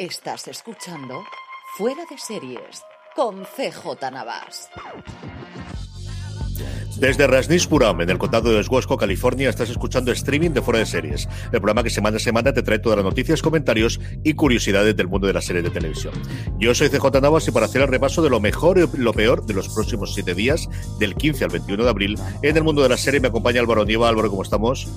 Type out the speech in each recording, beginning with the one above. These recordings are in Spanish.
Estás escuchando Fuera de Series con CJ Navas. Desde Rasnispuram, en el condado de Oswego, California, estás escuchando streaming de Fuera de Series, el programa que semana a semana te trae todas las noticias, comentarios y curiosidades del mundo de las series de televisión. Yo soy CJ Navas y para hacer el repaso de lo mejor y lo peor de los próximos siete días, del 15 al 21 de abril, en el mundo de la serie me acompaña Álvaro Nieva. Álvaro, ¿cómo estamos?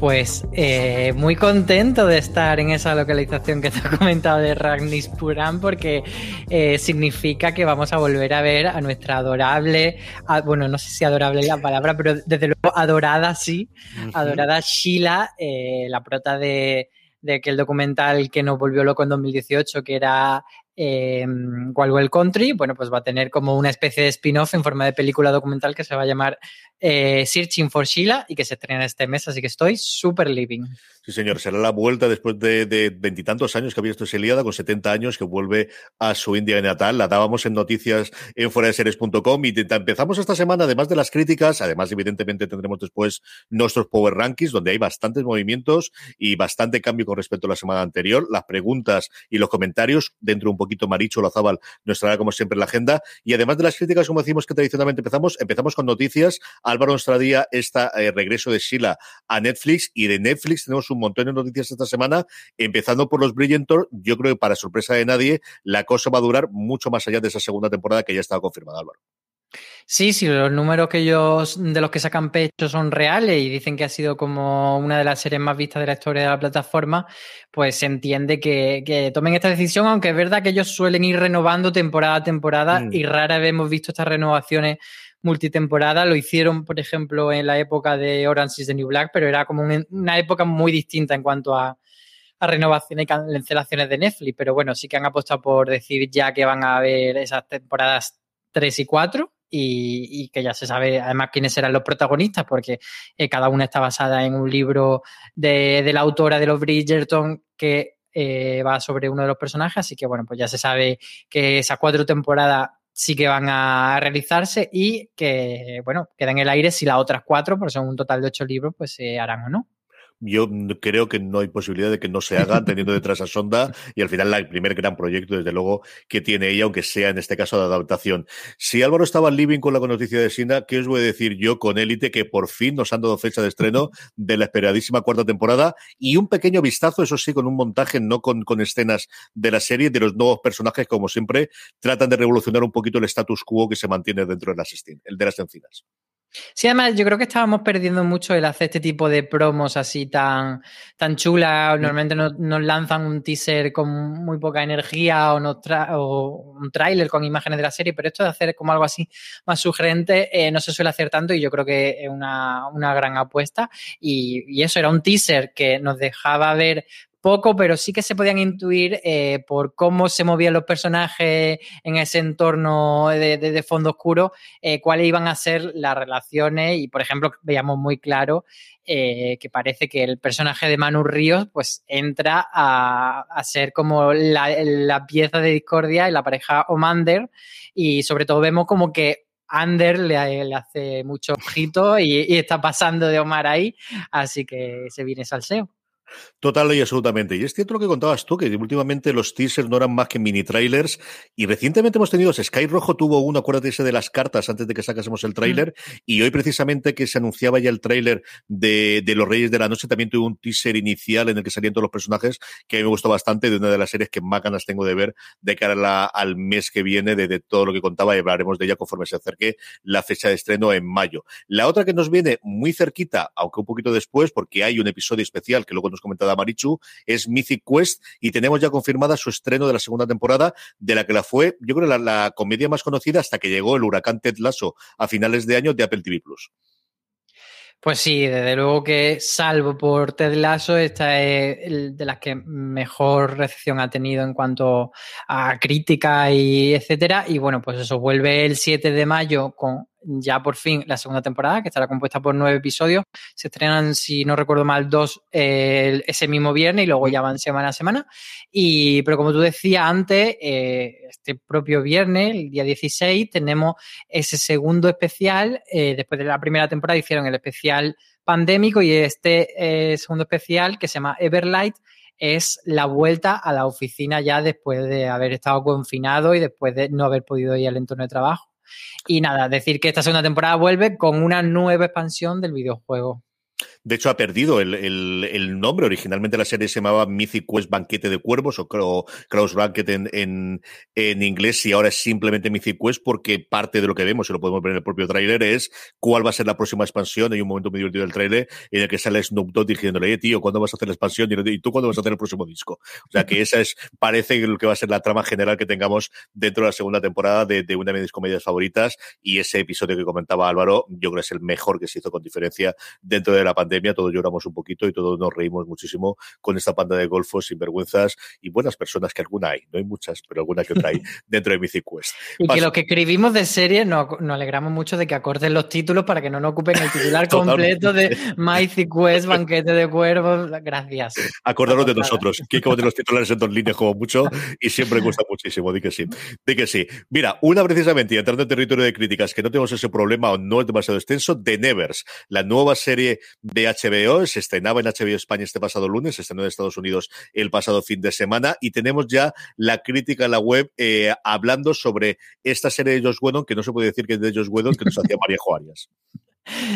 Pues eh, muy contento de estar en esa localización que te he comentado de Ragnispuram porque eh, significa que vamos a volver a ver a nuestra adorable, a, bueno, no sé si adorable es la palabra, pero desde luego adorada sí, adorada Sheila, eh, la prota de, de aquel documental que nos volvió loco en 2018, que era eh, Wild Country, bueno, pues va a tener como una especie de spin-off en forma de película documental que se va a llamar eh, Searching for Sheila y que se estrena este mes, así que estoy súper living. Sí, señor, será la vuelta después de veintitantos años que había esto liada, con 70 años, que vuelve a su India natal. La dábamos en noticias en fueradeseries.com y empezamos esta semana, además de las críticas, además, evidentemente, tendremos después nuestros Power Rankings, donde hay bastantes movimientos y bastante cambio con respecto a la semana anterior. Las preguntas y los comentarios, dentro de un poquito Maricho Lazábal nos traerá como siempre la agenda. Y además de las críticas, como decimos que tradicionalmente empezamos, empezamos con noticias. Álvaro nos traía este regreso de Sheila a Netflix y de Netflix tenemos un montón de noticias esta semana, empezando por los Brilliantor. Yo creo que para sorpresa de nadie, la cosa va a durar mucho más allá de esa segunda temporada que ya estaba confirmada, Álvaro. Sí, sí, los números que ellos de los que sacan pecho son reales y dicen que ha sido como una de las series más vistas de la historia de la plataforma, pues se entiende que, tomen esta decisión, aunque es verdad que ellos suelen ir renovando temporada a temporada mm. y rara vez hemos visto estas renovaciones multitemporada. Lo hicieron, por ejemplo, en la época de Orange is the New Black, pero era como una época muy distinta en cuanto a, renovaciones y cancelaciones de Netflix. Pero bueno, sí que han apostado por decir ya que van a haber esas temporadas 3 y 4 y, que ya se sabe además quiénes serán los protagonistas, porque eh, cada una está basada en un libro de, de la autora de los Bridgerton que eh, va sobre uno de los personajes, así que bueno, pues ya se sabe que esas cuatro temporadas sí que van a realizarse y que, bueno, queda en el aire si las otras cuatro, porque son un total de ocho libros, pues se harán o no yo creo que no hay posibilidad de que no se hagan teniendo detrás a Sonda y al final el primer gran proyecto, desde luego, que tiene ella, aunque sea en este caso de adaptación. Si Álvaro estaba living con la noticia de Sina, ¿qué os voy a decir yo con Élite que por fin nos han dado fecha de estreno de la esperadísima cuarta temporada y un pequeño vistazo, eso sí, con un montaje, no con, con escenas de la serie, de los nuevos personajes, como siempre, tratan de revolucionar un poquito el status quo que se mantiene dentro de las, el de las encinas. Sí, además yo creo que estábamos perdiendo mucho el hacer este tipo de promos así tan, tan chulas. Normalmente nos, lanzan un teaser con muy poca energía o, o un tráiler con imágenes de la serie, pero esto de hacer como algo así más sugerente eh, no se suele hacer tanto y yo creo que es una, una gran apuesta. Y, y, eso era un teaser que nos dejaba ver poco, pero sí que se podían intuir eh, por cómo se movían los personajes en ese entorno de, fondo oscuro, eh, cuáles iban a ser las relaciones. Y, por ejemplo, veíamos muy claro eh, que parece que el personaje de Manu Ríos pues entra a, ser como la, pieza de discordia en la pareja Omander. Y sobre todo vemos como que Ander le, hace mucho ojito y, y, está pasando de Omar ahí, así que se viene salseo. Total y absolutamente. Y es cierto lo que contabas tú, que últimamente los teasers no eran más que mini trailers. Y recientemente hemos tenido, Sky Rojo tuvo uno, acuérdate ese de las cartas antes de que sacásemos el tráiler. Y hoy precisamente que se anunciaba ya el tráiler de, de, Los Reyes de la Noche, también tuvo un teaser inicial en el que salían todos los personajes, que a mí me gustó bastante, de una de las series que más ganas tengo de ver de cara al mes que viene, de, de, todo lo que contaba, y hablaremos de ella conforme se acerque la fecha de estreno en mayo. La otra que nos viene muy cerquita, aunque un poquito después, porque hay un episodio especial que luego nos hemos comentado a Marichu, es Mythic Quest y tenemos ya confirmada su estreno de la segunda temporada, de la que la fue, yo creo, la, la comedia más conocida hasta que llegó el huracán Ted Lasso a finales de año de Apple TV Plus. Pues sí, desde luego que salvo por Ted Lasso, esta es de las que mejor recepción ha tenido en cuanto a crítica y etcétera. Y bueno, pues eso vuelve el 7 de mayo con ya por fin la segunda temporada, que estará compuesta por nueve episodios. Se estrenan, si no recuerdo mal, dos eh, ese mismo viernes y luego ya van semana a semana. Y, pero como tú decías antes, eh, este propio viernes, el día 16, tenemos ese segundo especial. Eh, después de la primera temporada hicieron el especial pandémico y este segundo especial que se llama Everlight es la vuelta a la oficina ya después de haber estado confinado y después de no haber podido ir al entorno de trabajo. Y nada, decir que esta segunda temporada vuelve con una nueva expansión del videojuego. De hecho, ha perdido el, nombre. Originalmente la serie se llamaba Mythic Quest Banquete de Cuervos o Cross Banquet en, en, inglés y ahora es simplemente Mythic Quest porque parte de lo que vemos, y lo podemos ver en el propio tráiler, es cuál va a ser la próxima expansión. Hay un momento muy divertido del tráiler en el que sale Snoop Dogg diciéndole, eh, tío, ¿cuándo vas a hacer la expansión? Y tú, ¿cuándo vas a hacer el próximo disco? O sea, que esa es, parece lo que va a ser la trama general que tengamos dentro de la segunda temporada de, de una de mis comedias favoritas y ese episodio que comentaba Álvaro, yo creo que es el mejor que se hizo con diferencia dentro de la pandemia. Todos lloramos un poquito y todos nos reímos muchísimo con esta panda de golfos sinvergüenzas y buenas personas, que alguna hay, no hay muchas, pero alguna que otra hay dentro de Mythic Quest. Y que lo que escribimos de serie nos, nos, alegramos mucho de que acorten los títulos para que no nos ocupen el titular completo de Mythic Quest, Banquete de Cuervos. Gracias. Acordaros de nosotros, que como de los titulares en dos líneas como mucho y siempre cuesta muchísimo, di que sí. Di que sí. Mira, una precisamente, y entrando en territorio de críticas, que no tenemos ese problema o no es demasiado extenso, The Nevers, la nueva serie de HBO, se estrenaba en HBO España este pasado lunes, se estrenó en Estados Unidos el pasado fin de semana y tenemos ya la crítica en la web eh, hablando sobre esta serie de Josh Whedon, que no se puede decir que es de Josh Whedon, que nos hacía María Arias.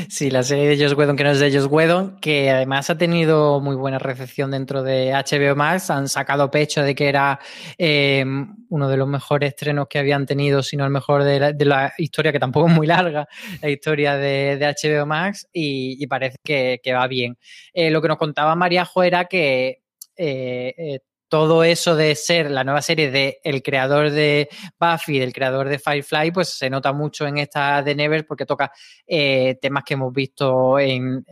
Sí, la serie de Josh Whedon, que no es de Josh Whedon, que además ha tenido muy buena recepción dentro de HBO Max. Han sacado pecho de que era eh, uno de los mejores estrenos que habían tenido, si no el mejor de la, historia, que tampoco es muy larga, la historia de, HBO Max, y, parece que, va bien. Eh, lo que nos contaba Mariajo era que eh, todo eso de ser la nueva serie del el creador de Buffy, del creador de Firefly, pues se nota mucho en esta de Never porque toca eh, temas que hemos visto en,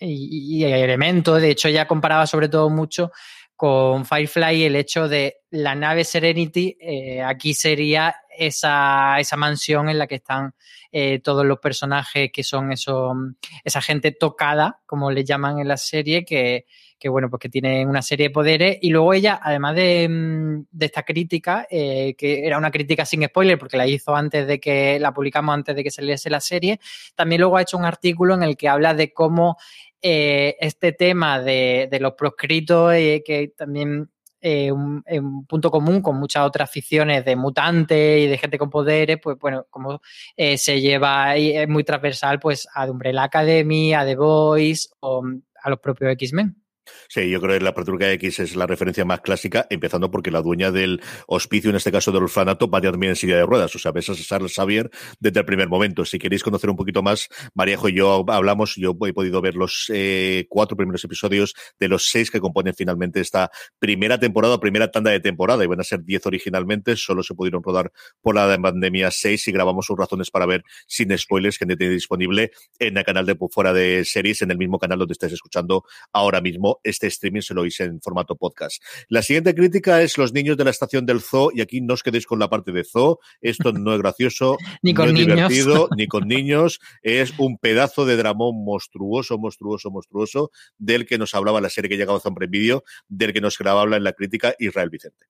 y, elementos. De hecho, ya comparaba sobre todo mucho con Firefly el hecho de la nave Serenity, eh, aquí sería esa, esa, mansión en la que están eh, todos los personajes que son eso, esa gente tocada, como le llaman en la serie, que, que bueno, pues que tiene una serie de poderes. Y luego ella, además de, mm, esta crítica, eh, que era una crítica sin spoiler, porque la hizo antes de que la publicamos antes de que saliese la serie, también luego ha hecho un artículo en el que habla de cómo eh, este tema de, los proscritos, eh, que también es un, punto común con muchas otras ficciones de mutantes y de gente con poderes, pues bueno, como se lleva y es muy transversal pues a The Umbrella Academy, a The Voice o mm, a los propios X-Men. Sí, yo creo que la Patrulca X es la referencia más clásica, empezando porque la dueña del hospicio, en este caso del orfanato, va también en silla de ruedas. O sea, ves a Charles Xavier desde el primer momento. Si queréis conocer un poquito más, Maríajo y yo hablamos, yo he podido ver los eh, cuatro primeros episodios de los seis que componen finalmente esta primera temporada, primera tanda de temporada. Iban a ser diez originalmente, solo se pudieron rodar por la pandemia seis y grabamos sus razones para ver sin spoilers que tiene disponible en el canal de Fuera de Series, en el mismo canal donde estáis escuchando ahora mismo este streaming se lo hice en formato podcast. La siguiente crítica es los niños de la estación del zoo, y aquí no os quedéis con la parte de zoo, esto no es gracioso, ni con no es divertido, ni con niños, es un pedazo de dramón monstruoso, monstruoso, monstruoso, del que nos hablaba la serie que llegaba a Zombie Video, del que nos grababa en la crítica Israel Vicente.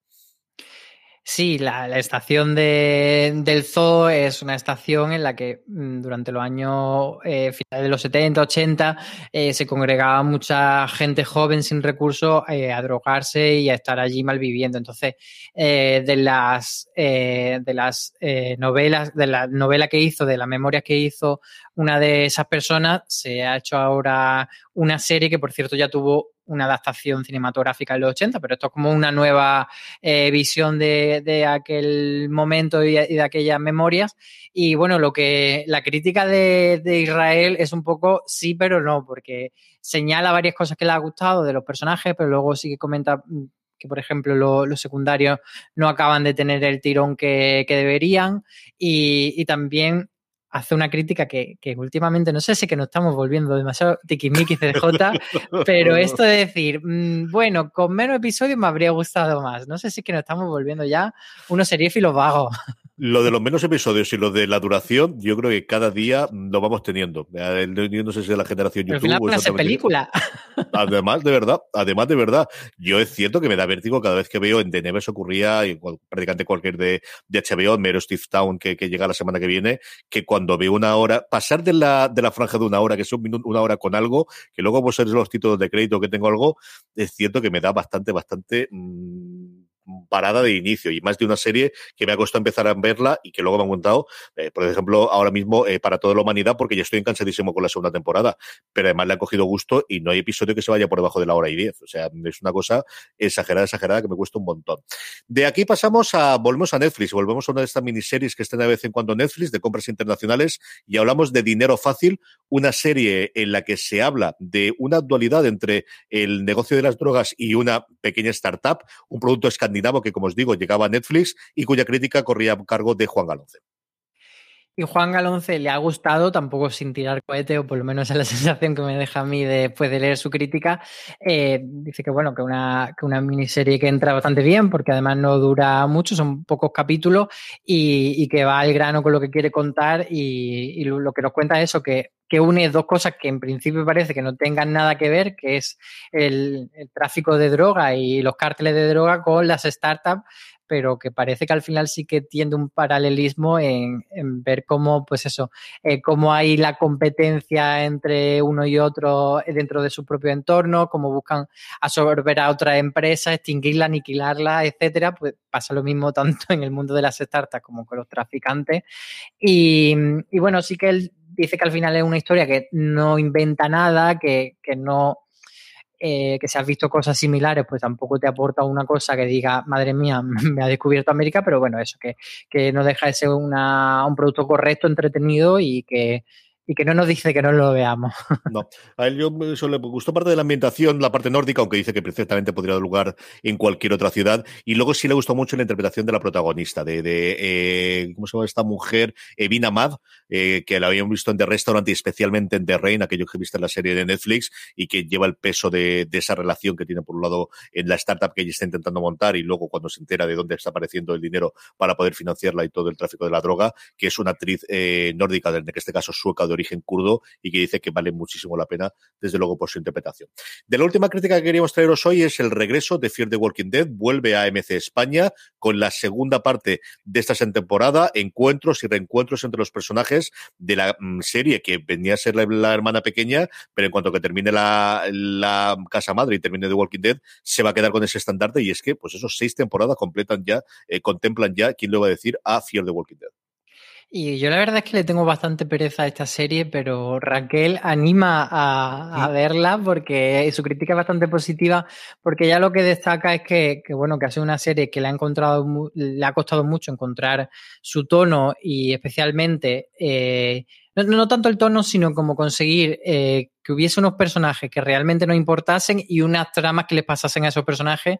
Sí, la, estación de, del zoo es una estación en la que mm, durante los años eh, finales de los 70, 80 eh, se congregaba mucha gente joven sin recursos eh, a drogarse y a estar allí malviviendo. Entonces, de las, de las novelas, de la novela que hizo, de la memoria que hizo una de esas personas, se ha hecho ahora una serie que, por cierto, ya tuvo una adaptación cinematográfica en los 80, pero esto es como una nueva eh, visión de, de, aquel momento y, de aquellas memorias. Y bueno, lo que la crítica de, de, Israel es un poco sí, pero no, porque señala varias cosas que le ha gustado de los personajes, pero luego sí que comenta que, por ejemplo, lo, los secundarios no acaban de tener el tirón que, que deberían. Y, y, también hace una crítica que, que, últimamente, no sé si que nos estamos volviendo demasiado tiquismiquis CJ, pero esto de decir, mmm, bueno, con menos episodios me habría gustado más. No sé si que nos estamos volviendo ya unos seriéfilos vagos. Lo de los menos episodios y lo de la duración, yo creo que cada día lo vamos teniendo. Yo no sé si es la generación YouTube. Al final o película. Además, de verdad, además de verdad, yo es cierto que me da vértigo cada vez que veo en The Neves ocurría, y prácticamente cualquier de, de HBO, Mero Steve Town, que, que, llega la semana que viene, que cuando veo una hora, pasar de la, de la franja de una hora, que es un minuto, una hora con algo, que luego pues ser los títulos de crédito que tengo algo, es cierto que me da bastante, bastante. Mmm, parada de inicio y más de una serie que me ha costado empezar a verla y que luego me han contado, eh, por ejemplo, ahora mismo eh, para toda la humanidad porque ya estoy cansadísimo con la segunda temporada, pero además le ha cogido gusto y no hay episodio que se vaya por debajo de la hora y diez. O sea, es una cosa exagerada, exagerada que me cuesta un montón. De aquí pasamos a, volvemos a Netflix, volvemos a una de estas miniseries que están de vez en cuando Netflix de compras internacionales y hablamos de Dinero Fácil, una serie en la que se habla de una dualidad entre el negocio de las drogas y una pequeña startup, un producto escandinavo que, como os digo, llegaba a Netflix y cuya crítica corría a cargo de Juan Galonce. Y Juan Galonce le ha gustado, tampoco sin tirar cohete, o por lo menos es la sensación que me deja a mí después de leer su crítica. Eh, dice que bueno, que una, que una miniserie que entra bastante bien, porque además no dura mucho, son pocos capítulos, y, que va al grano con lo que quiere contar, y, lo, que nos cuenta es eso, que, une dos cosas que en principio parece que no tengan nada que ver, que es el tráfico de droga y los cárteles de droga con las startups pero que parece que al final sí que tiende un paralelismo en, ver cómo, pues eso, eh, cómo hay la competencia entre uno y otro dentro de su propio entorno, cómo buscan absorber a otra empresa, extinguirla, aniquilarla, etcétera. Pues pasa lo mismo tanto en el mundo de las startups como con los traficantes. Y, y bueno, sí que él dice que al final es una historia que no inventa nada, que, que no eh, que si has visto cosas similares, pues tampoco te aporta una cosa que diga, madre mía, me ha descubierto América, pero bueno, eso, que, que no deja de ser una, un producto correcto, entretenido y que, y que no nos dice que no lo veamos. No, a él yo eso le gustó parte de la ambientación, la parte nórdica, aunque dice que perfectamente podría dar lugar en cualquier otra ciudad. Y luego sí le gustó mucho la interpretación de la protagonista, de, de eh, ¿cómo se llama esta mujer? Evina Mad, eh, que la habíamos visto en The Restaurant y especialmente en The Rain, aquello que viste en la serie de Netflix, y que lleva el peso de, esa relación que tiene por un lado en la startup que ella está intentando montar y luego cuando se entera de dónde está apareciendo el dinero para poder financiarla y todo el tráfico de la droga, que es una actriz eh, nórdica, en este caso sueca de origen kurdo y que dice que vale muchísimo la pena, desde luego, por su interpretación. De la última crítica que queríamos traeros hoy es el regreso de Fear the Walking Dead, vuelve a AMC España con la segunda parte de esta temporada, encuentros y reencuentros entre los personajes de la mm, serie que venía a ser la, la, hermana pequeña, pero en cuanto que termine la, la casa madre y termine The Walking Dead, se va a quedar con ese estandarte y es que, pues esos seis temporadas completan ya, eh, contemplan ya, ¿quién lo va a decir? A Fear the Walking Dead. Y yo la verdad es que le tengo bastante pereza a esta serie, pero Raquel anima a, a verla porque su crítica es bastante positiva, porque ya lo que destaca es que, que, bueno, que ha sido una serie que le ha encontrado, le ha costado mucho encontrar su tono y especialmente, eh, no, no, tanto el tono, sino como conseguir eh, que hubiese unos personajes que realmente nos importasen y unas tramas que les pasasen a esos personajes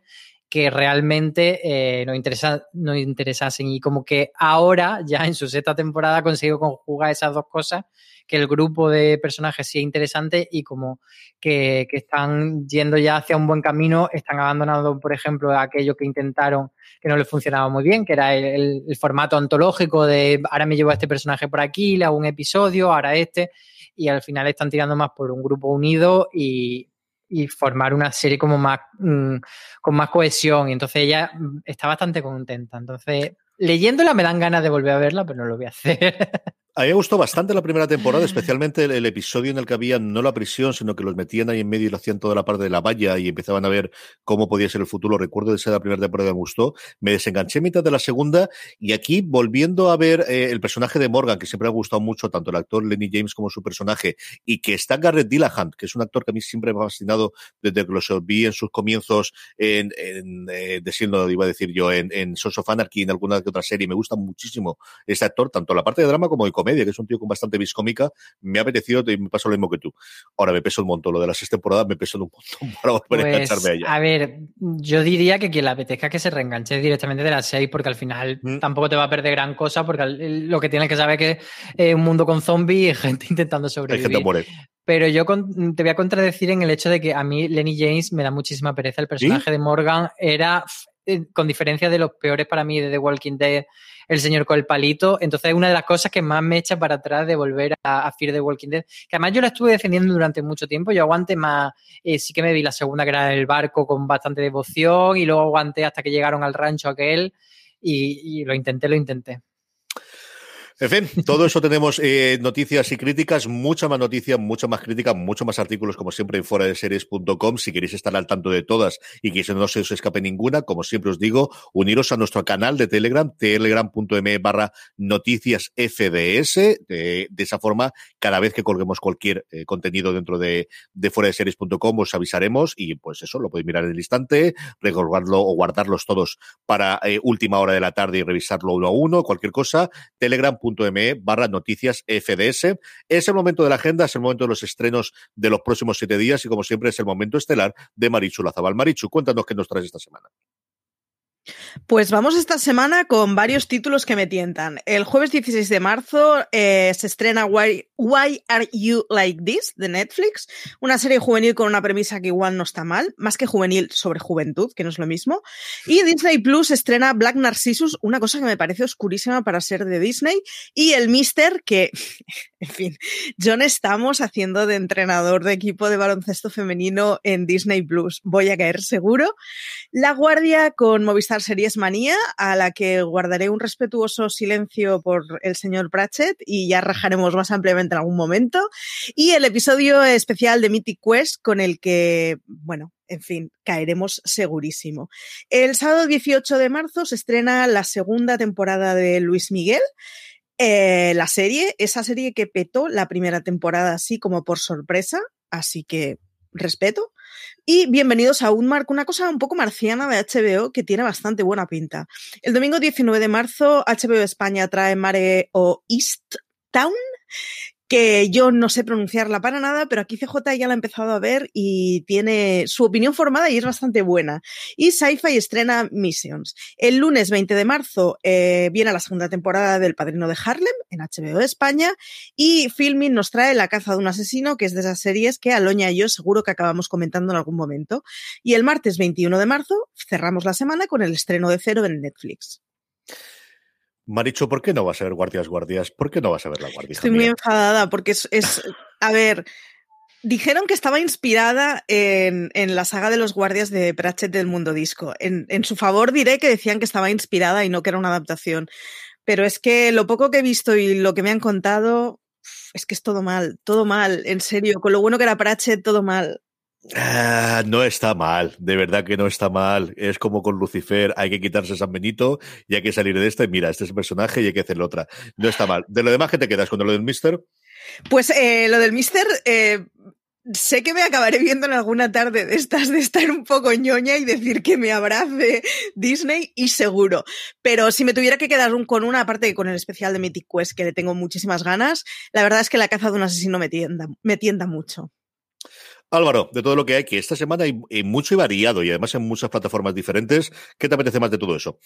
que realmente eh, nos, interesa, interesasen. Y como que ahora, ya en su sexta temporada, ha conseguido conjugar esas dos cosas, que el grupo de personajes sí es interesante y como que, que están yendo ya hacia un buen camino, están abandonando, por ejemplo, aquello que intentaron que no les funcionaba muy bien, que era el, formato ontológico de ahora me llevo a este personaje por aquí, le hago un episodio, ahora este, y al final están tirando más por un grupo unido y y formar una serie como más mmm, con más cohesión. Y entonces ella está bastante contenta. Entonces leyéndola me dan ganas de volver a verla pero no lo voy a hacer A mí me gustó bastante la primera temporada, especialmente el, episodio en el que había no la prisión, sino que los metían ahí en medio y lo hacían toda la parte de la valla y empezaban a ver cómo podía ser el futuro. Recuerdo de esa la primera temporada me gustó. Me desenganché a mitad de la segunda y aquí volviendo a ver eh, el personaje de Morgan, que siempre me ha gustado mucho, tanto el actor Lenny James como su personaje, y que está Garrett Dillahunt, que es un actor que a mí siempre me ha fascinado desde que los vi en sus comienzos en, en eh, iba a decir yo, en, en Sons of Anarchy, en alguna que otra serie. Me gusta muchísimo este actor, tanto la parte de drama como de comedia, que es un tío con bastante viscómica, me ha apetecido y me pasa lo mismo que tú. Ahora me peso un montón, lo de las seis temporadas me peso un montón para volver a pues, engancharme a ella. A ver, yo diría que quien le apetezca que se reenganche directamente de las seis, porque al final mm. tampoco te va a perder gran cosa, porque lo que tienes que saber es que es un mundo con zombies y gente intentando sobrevivir. Hay gente muere. Pero yo te voy a contradecir en el hecho de que a mí Lenny James me da muchísima pereza. El personaje de Morgan era, eh, con diferencia de los peores para mí de The Walking Dead, el señor con el palito. Entonces es una de las cosas que más me echa para atrás de volver a, Fear the Walking Dead. Que además yo la estuve defendiendo durante mucho tiempo. Yo aguanté más, eh, sí que me vi la segunda que era el barco con bastante devoción y luego aguanté hasta que llegaron al rancho aquel y lo intenté, lo intenté. En fin, todo eso tenemos eh, noticias y críticas, mucha más noticia, mucha más crítica, mucho más artículos, como siempre, en fuera de series.com. Si queréis estar al tanto de todas y que no se os escape ninguna, como siempre os digo, uniros a nuestro canal de Telegram, telegram.me barra noticias FDS. De, esa forma, cada vez que colguemos cualquier eh, contenido dentro de, de fuera de series.com, os avisaremos y pues eso, lo podéis mirar en el instante, recordarlo o guardarlos todos para eh, última hora de la tarde y revisarlo uno a uno, cualquier cosa. Telegram barra noticias FDS. Es el momento de la agenda, es el momento de los estrenos de los próximos siete días y como siempre es el momento estelar de Marichu Lazabal. Marichu, cuéntanos qué nos traes esta semana. Pues vamos esta semana con varios títulos que me tientan. El jueves 16 de marzo eh, se estrena Why, Why, Are You Like This de Netflix, una serie juvenil con una premisa que igual no está mal, más que juvenil sobre juventud, que no es lo mismo. Y Disney Plus estrena Black Narcissus, una cosa que me parece oscurísima para ser de Disney, y el Mister, que, en fin, John estamos haciendo de entrenador de equipo de baloncesto femenino en Disney Plus. Voy a caer seguro. La Guardia con Movistar Series Manía, a la que guardaré un respetuoso silencio por el señor Pratchett y ya rajaremos más ampliamente en algún momento. Y el episodio especial de Mythic Quest con el que, bueno, en fin, caeremos segurísimo. El sábado 18 de marzo se estrena la segunda temporada de Luis Miguel. Eh, la serie, esa serie que petó la primera temporada así como por sorpresa, así que respeto. Y bienvenidos a Unmark, una cosa un poco marciana de HBO que tiene bastante buena pinta. El domingo 19 de marzo, HBO España trae Mare o East Town, que yo no sé pronunciarla para nada, pero aquí CJ ya la ha empezado a ver y tiene su opinión formada y es bastante buena. Y Sci-Fi estrena Missions. El lunes 20 de marzo eh, viene la segunda temporada del Padrino de Harlem en HBO España y Filming nos trae La caza de un asesino, que es de esas series que Aloña y yo seguro que acabamos comentando en algún momento. Y el martes 21 de marzo cerramos la semana con el estreno de Cero en Netflix. Maricho, ¿por qué no vas a ver Guardias Guardias? ¿Por qué no vas a ver la Guardia? Estoy muy enfadada porque es, a ver, dijeron que estaba inspirada en, la saga de los guardias de Pratchett del Mundo Disco. En, en, su favor diré que decían que estaba inspirada y no que era una adaptación. Pero es que lo poco que he visto y lo que me han contado, es que es todo mal, todo mal, en serio. Con lo bueno que era Pratchett, todo mal. Ah, no está mal, de verdad que no está mal. Es como con Lucifer, hay que quitarse San Benito y hay que salir de este. Mira, este es el personaje y hay que hacerlo otra. No está mal. De lo demás, ¿qué te quedas con lo del Mister? Pues eh, lo del Mister, eh, sé que me acabaré viendo en alguna tarde de estas de estar un poco ñoña y decir que me abrace Disney y seguro. Pero si me tuviera que quedar con una, aparte con el especial de Mythic Quest que le tengo muchísimas ganas, la verdad es que la caza de un asesino me tienda mucho. Álvaro, de todo lo que hay, que esta semana hay, mucho y variado y además en muchas plataformas diferentes, ¿qué te apetece más de todo eso?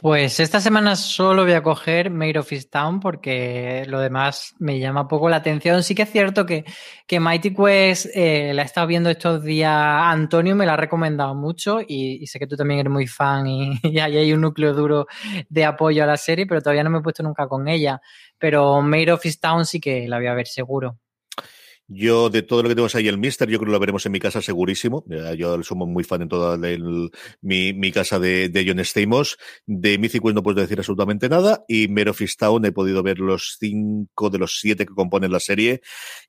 Pues esta semana solo voy a coger Made of Town porque lo demás me llama poco la atención. Sí que es cierto que, que Mighty Quest eh, la he estado viendo estos días. Antonio me la ha recomendado mucho y, sé que tú también eres muy fan y, ahí hay un núcleo duro de apoyo a la serie, pero todavía no me he puesto nunca con ella. Pero Made of Town sí que la voy a ver seguro. Yo, de todo lo que tenemos ahí, el Mister, yo creo que lo veremos en mi casa segurísimo. Yo somos muy fan en toda mi, mi, casa de, de John Stamos. De Mythic no puedo decir absolutamente nada. Y Mero Town he podido ver los cinco de los siete que componen la serie.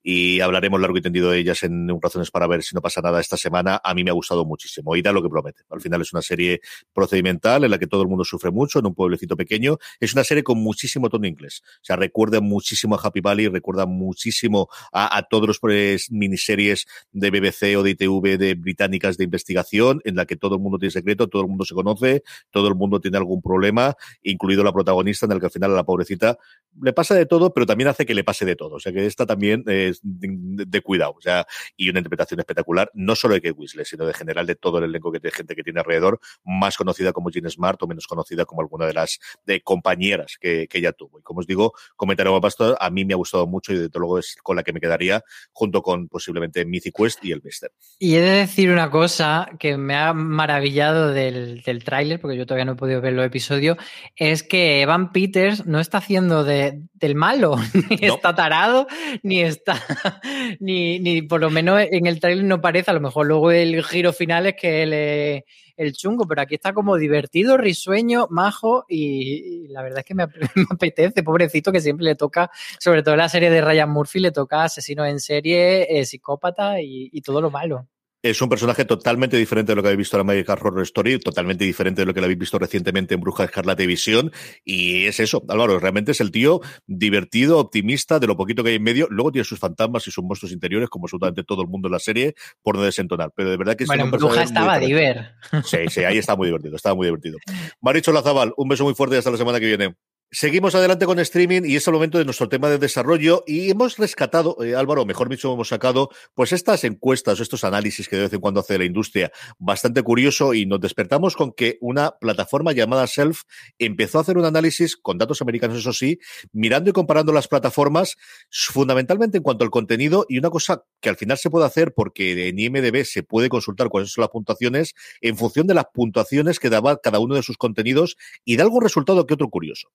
Y hablaremos largo y tendido de ellas en un Razones para ver si no pasa nada esta semana. A mí me ha gustado muchísimo. Y da lo que promete. Al final es una serie procedimental en la que todo el mundo sufre mucho, en un pueblecito pequeño. Es una serie con muchísimo tono inglés. O sea, recuerda muchísimo a Happy Valley, recuerda muchísimo a, a todos los pues, miniseries de BBC o de ITV de británicas de investigación, en la que todo el mundo tiene secreto, todo el mundo se conoce, todo el mundo tiene algún problema, incluido la protagonista, en el que al final a la pobrecita le pasa de todo, pero también hace que le pase de todo. O sea, que esta también es de, cuidado. O sea, y una interpretación espectacular, no solo de Kate Weasley, sino de general de todo el elenco que de gente que tiene alrededor, más conocida como Jean Smart o menos conocida como alguna de las de compañeras que, que ella tuvo. Y como os digo, comentario Pastor, a mí me ha gustado mucho y desde luego es con la que me quedaría junto con posiblemente Mythic Quest y el Mister. Y he de decir una cosa que me ha maravillado del, del tráiler, porque yo todavía no he podido ver los episodios, es que Evan Peters no está haciendo de, del malo, ni está tarado, ni está, ni, ni por lo menos en el tráiler no parece, a lo mejor luego el giro final es que él el chungo, pero aquí está como divertido, risueño, majo y, la verdad es que me, apetece, pobrecito, que siempre le toca, sobre todo en la serie de Ryan Murphy, le toca asesino en serie, eh, psicópata y todo lo malo. Es un personaje totalmente diferente de lo que habéis visto en American Horror Story, totalmente diferente de lo que lo habéis visto recientemente en Bruja Escarlata Visión. Y es eso, Álvaro, realmente es el tío divertido, optimista, de lo poquito que hay en medio. Luego tiene sus fantasmas y sus monstruos interiores, como absolutamente todo el mundo en la serie, por no desentonar. Pero de verdad que es Bueno, en Bruja estaba diver. Sí, sí, ahí está muy divertido, estaba muy divertido. Maricho Lazabal, un beso muy fuerte y hasta la semana que viene. Seguimos adelante con streaming y es el momento de nuestro tema de desarrollo y hemos rescatado, eh, Álvaro, mejor dicho, hemos sacado pues estas encuestas o estos análisis que de vez en cuando hace la industria bastante curioso y nos despertamos con que una plataforma llamada Self empezó a hacer un análisis con datos americanos, eso sí, mirando y comparando las plataformas fundamentalmente en cuanto al contenido y una cosa que al final se puede hacer porque en IMDB se puede consultar cuáles son las puntuaciones en función de las puntuaciones que daba cada uno de sus contenidos y da algún resultado que otro curioso.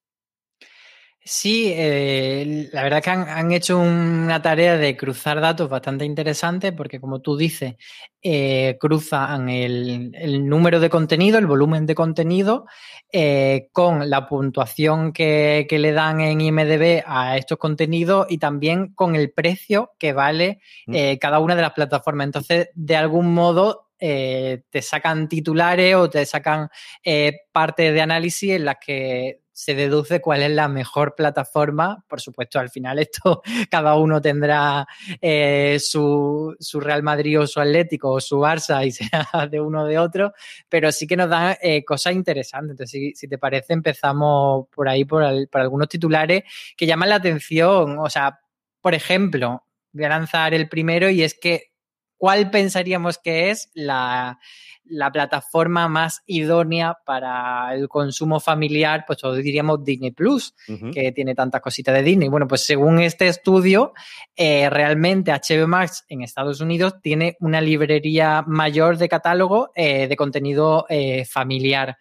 Sí, eh, la verdad que han, hecho una tarea de cruzar datos bastante interesante porque, como tú dices, eh, cruzan el, número de contenido, el volumen de contenido, eh, con la puntuación que, le dan en IMDB a estos contenidos y también con el precio que vale mm. cada una de las plataformas. Entonces, de algún modo, te sacan titulares o te sacan partes de análisis en las que se deduce cuál es la mejor plataforma. Por supuesto, al final esto cada uno tendrá eh, su, Real Madrid o su Atlético o su Barça y sea de uno o de otro, pero sí que nos dan eh, cosas interesantes. Entonces, si, te parece, empezamos por ahí, por, por algunos titulares que llaman la atención. O sea, por ejemplo, voy a lanzar el primero y es que, ¿cuál pensaríamos que es la la plataforma más idónea para el consumo familiar, pues todos diríamos Disney Plus, que tiene tantas cositas de Disney. Bueno, pues según este estudio, eh, realmente HBO Max en Estados Unidos tiene una librería mayor de catálogo eh, de contenido eh, familiar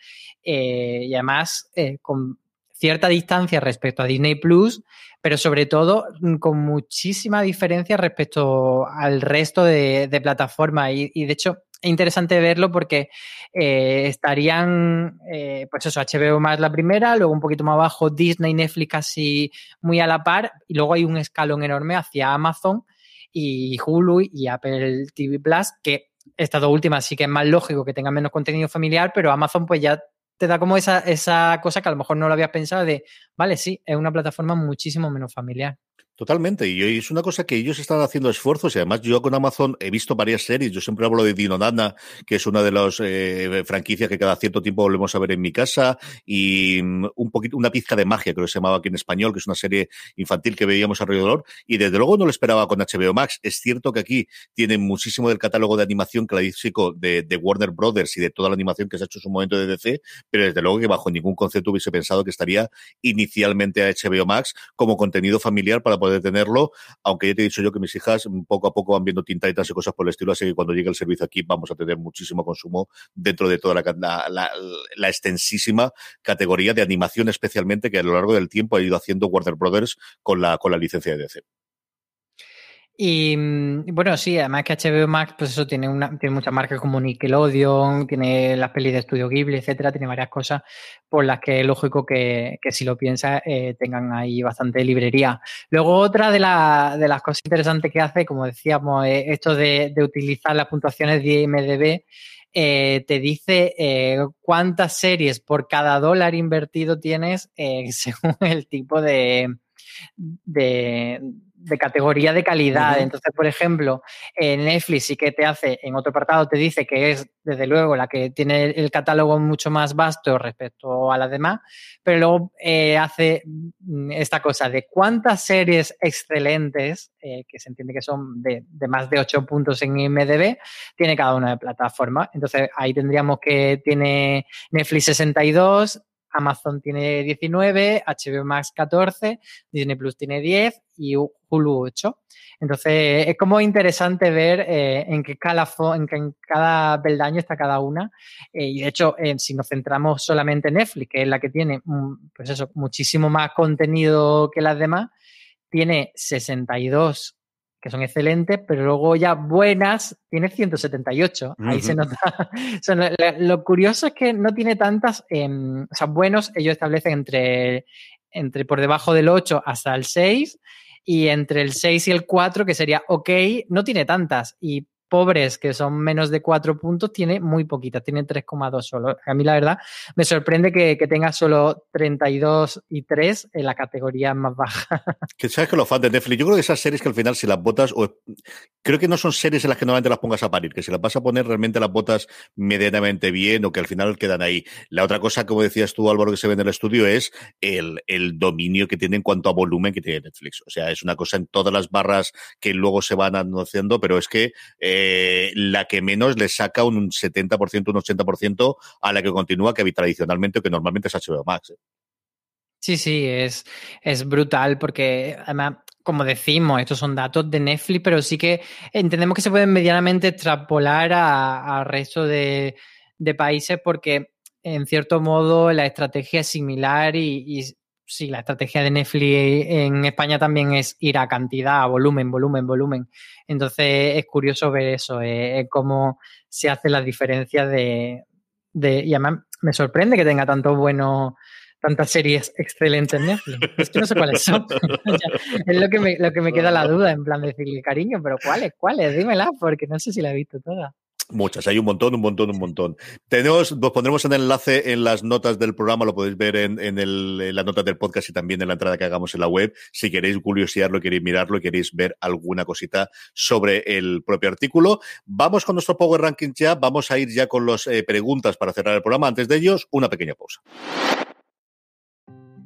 y además con cierta distancia respecto a Disney Plus, pero sobre todo mm, con muchísima diferencia respecto al resto de, plataformas. y, de hecho, interesante verlo porque eh, estarían, eh, pues eso, HBO más la primera, luego un poquito más abajo Disney, Netflix casi muy a la par, y luego hay un escalón enorme hacia Amazon y Hulu y Apple TV Plus, que estas dos últimas sí que es más lógico que tengan menos contenido familiar, pero Amazon pues ya te da como esa, esa cosa que a lo mejor no lo habías pensado de, vale, sí, es una plataforma muchísimo menos familiar. Totalmente, y es una cosa que ellos están haciendo esfuerzos, y además yo con Amazon he visto varias series, yo siempre hablo de Dino Dana, que es una de las eh, franquicias que cada cierto tiempo volvemos a ver en mi casa, y mm, un poquito, una pizca de magia, creo que se llamaba aquí en español, que es una serie infantil que veíamos alrededor, y desde luego no lo esperaba con HBO Max. Es cierto que aquí tienen muchísimo del catálogo de animación clásico de, de Warner Brothers y de toda la animación que se ha hecho en su momento de DC, pero desde luego que bajo ningún concepto hubiese pensado que estaría inicialmente a HBO Max como contenido familiar para poder tenerlo, aunque ya te he dicho yo que mis hijas poco a poco van viendo tintaitas y cosas por el estilo, así que cuando llegue el servicio aquí vamos a tener muchísimo consumo dentro de toda la, la, extensísima categoría de animación especialmente que a lo largo del tiempo ha ido haciendo Warner Brothers con la, con la licencia de DC. Y mm, bueno, sí, además que HBO Max, pues eso tiene una, tiene muchas marcas como Nickelodeon, tiene las pelis de Estudio Ghibli, etcétera, tiene varias cosas por las que es lógico que, que si lo piensas eh, tengan ahí bastante librería. Luego, otra de, la, de, las cosas interesantes que hace, como decíamos, es esto de, de utilizar las puntuaciones de IMDB. Eh, te dice eh, cuántas series por cada dólar invertido tienes eh, según el tipo de, de, de categoría de calidad. Entonces, por ejemplo, en Netflix sí que te hace, en otro apartado te dice que es, desde luego, la que tiene el catálogo mucho más vasto respecto a las demás, pero luego eh, hace mm, esta cosa de cuántas series excelentes, eh, que se entiende que son de, de, más de 8 puntos en IMDB, tiene cada una de plataformas. Entonces, ahí tendríamos que tiene Netflix 62, Amazon tiene 19, HBO Max 14, Disney Plus tiene 10 y Hulu 8. Entonces, es como interesante ver eh, en, qué cada, en, qué, en cada peldaño está cada una. Eh, y de hecho, eh, si nos centramos solamente en Netflix, que es la que tiene, mm, pues eso, muchísimo más contenido que las demás, tiene 62 que son excelentes, pero luego ya buenas tiene 178. Ahí uh -huh. se nota. lo, lo, curioso es que no tiene tantas, eh, o sea, buenos ellos establecen entre, entre por debajo del 8 hasta el 6 y entre el 6 y el 4, que sería ok, no tiene tantas. Y pobres, que son menos de 4 puntos, tiene muy poquita, tiene 3,2 solo. A mí la verdad me sorprende que, que, tenga solo 32 y 3 en la categoría más baja. Que sabes que los fans de Netflix, yo creo que esas series que al final si las botas, o, creo que no son series en las que normalmente las pongas a parir, que si las vas a poner realmente las botas medianamente bien o que al final quedan ahí. La otra cosa, como decías tú Álvaro, que se ve en el estudio es el, el dominio que tiene en cuanto a volumen que tiene Netflix. O sea, es una cosa en todas las barras que luego se van anunciando, pero es que eh, eh, la que menos le saca un 70%, un 80% a la que continúa, que tradicionalmente que normalmente es HBO Max. ¿eh? Sí, sí, es, es brutal porque además, como decimos, estos son datos de Netflix, pero sí que entendemos que se pueden medianamente extrapolar al resto de, de, países porque en cierto modo la estrategia es similar y sí, la estrategia de Netflix en España también es ir a cantidad, a volumen, volumen, volumen. Entonces es curioso ver eso, eh, cómo se hacen las diferencias de, de, Y además me sorprende que tenga tanto bueno tantas series excelentes en Netflix. Es que no sé cuáles son. es lo que, me, lo que me queda la duda, en plan de decirle cariño, pero ¿cuáles? ¿Cuáles? Dímela, porque no sé si la he visto toda. Muchas, hay un montón, un montón, un montón. Tenemos, os pondremos el enlace en las notas del programa, lo podéis ver en, en, el, las notas del podcast y también en la entrada que hagamos en la web. Si queréis curiosearlo, queréis mirarlo, queréis ver alguna cosita sobre el propio artículo. Vamos con nuestro Power Ranking ya, vamos a ir ya con las eh, preguntas para cerrar el programa. Antes de ellos, una pequeña pausa.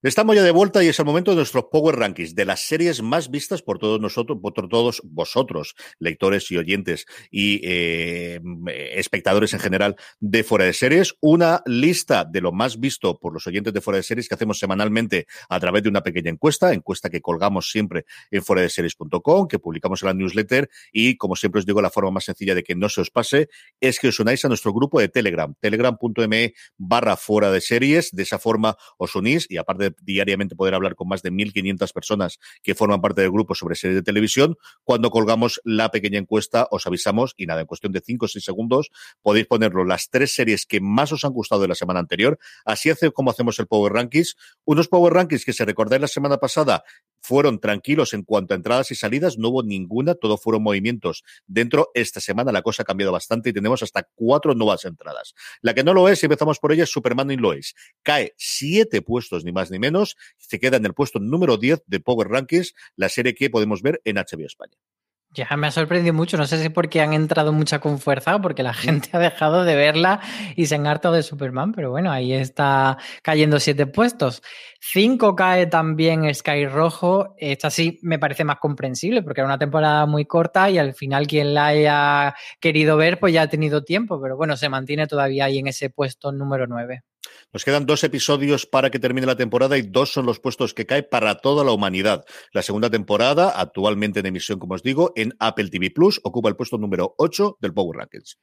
Estamos ya de vuelta y es el momento de nuestros Power Rankings, de las series más vistas por todos nosotros, por todos vosotros, lectores y oyentes y eh, espectadores en general de Fuera de Series. Una lista de lo más visto por los oyentes de Fuera de Series que hacemos semanalmente a través de una pequeña encuesta, encuesta que colgamos siempre en fuera de series.com, que publicamos en la newsletter y, como siempre os digo, la forma más sencilla de que no se os pase es que os unáis a nuestro grupo de Telegram, telegram.me barra fuera de series. De esa forma os unís y aparte diariamente poder hablar con más de 1.500 personas que forman parte del grupo sobre series de televisión. Cuando colgamos la pequeña encuesta, os avisamos y nada, en cuestión de 5 o 6 segundos podéis ponerlo las tres series que más os han gustado de la semana anterior. Así hace como hacemos el Power Rankings. Unos Power Rankings que se recordáis la semana pasada fueron tranquilos en cuanto a entradas y salidas, no hubo ninguna, todo fueron movimientos. Dentro, esta semana la cosa ha cambiado bastante y tenemos hasta cuatro nuevas entradas. La que no lo es, y empezamos por ella, es Superman y Lois. Cae siete puestos, ni más ni menos, se queda en el puesto número 10 de Power Rankings, la serie que podemos ver en HBO España. Ya me ha sorprendido mucho, no sé si porque han entrado mucha con fuerza o porque la gente ha dejado de verla y se han hartado de Superman, pero bueno, ahí está cayendo siete puestos. Cinco cae también Sky Rojo, esta sí me parece más comprensible porque era una temporada muy corta y al final quien la haya querido ver pues ya ha tenido tiempo, pero bueno, se mantiene todavía ahí en ese puesto número nueve. Nos quedan dos episodios para que termine la temporada y dos son los puestos que cae para toda la humanidad. La segunda temporada, actualmente en emisión, como os digo, en Apple TV Plus, ocupa el puesto número 8 del Power Rankings.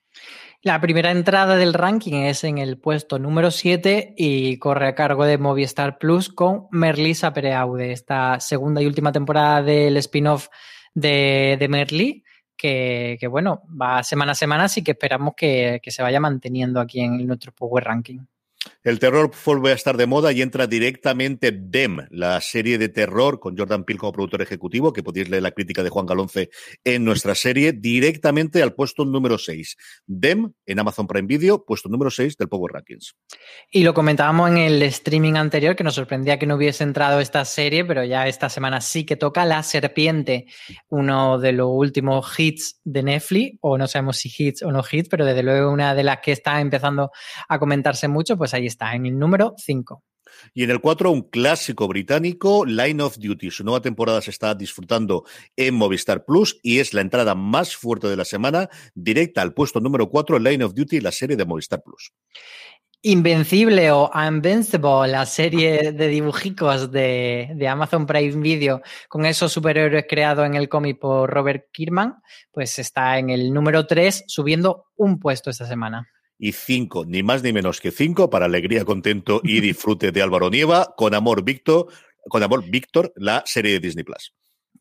La primera entrada del ranking es en el puesto número 7 y corre a cargo de Movistar Plus con Merlisa Pereaude, esta segunda y última temporada del spin-off de, de Merlí. Que, bueno, va semana a semana, así que esperamos que se vaya manteniendo aquí en nuestro Power Ranking. El terror vuelve a estar de moda y entra directamente Dem, la serie de terror con Jordan Peele como productor ejecutivo, que podéis leer la crítica de Juan Galonce en nuestra serie, directamente al puesto número 6. Dem en Amazon Prime Video, puesto número 6 del Power Rankings. Y lo comentábamos en el streaming anterior, que nos sorprendía que no hubiese entrado esta serie, pero ya esta semana sí que toca La Serpiente, uno de los últimos hits de Netflix, o no sabemos si hits o no hits, pero desde luego una de las que está empezando a comentarse mucho, pues ahí está, en el número 5. Y en el 4, un clásico británico, Line of Duty. Su nueva temporada se está disfrutando en Movistar Plus y es la entrada más fuerte de la semana, directa al puesto número 4, Line of Duty, la serie de Movistar Plus. Invencible o Invincible, la serie de dibujicos de, de, Amazon Prime Video con esos superhéroes creados en el cómic por Robert Kirkman, pues está en el número 3, subiendo un puesto esta semana y cinco, ni más ni menos que cinco, para alegría, contento y disfrute de Álvaro Nieva, con amor Víctor, con amor Víctor, la serie de Disney Plus.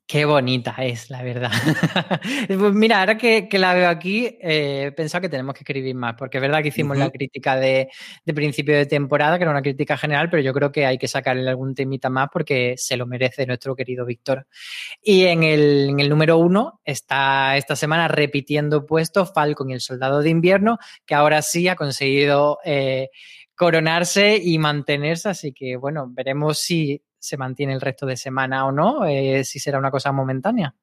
Qué bonita es, la verdad. pues mira, ahora que, que, la veo aquí, eh, he pensado que tenemos que escribir más, porque es verdad que hicimos uh -huh. la crítica de, de, principio de temporada, que era una crítica general, pero yo creo que hay que sacarle algún temita más porque se lo merece nuestro querido Víctor. Y en el, en el número uno está esta semana repitiendo puesto Falcon y el Soldado de Invierno, que ahora sí ha conseguido eh, coronarse y mantenerse, así que bueno, veremos si se mantiene el resto de semana o no, eh, si será una cosa momentánea.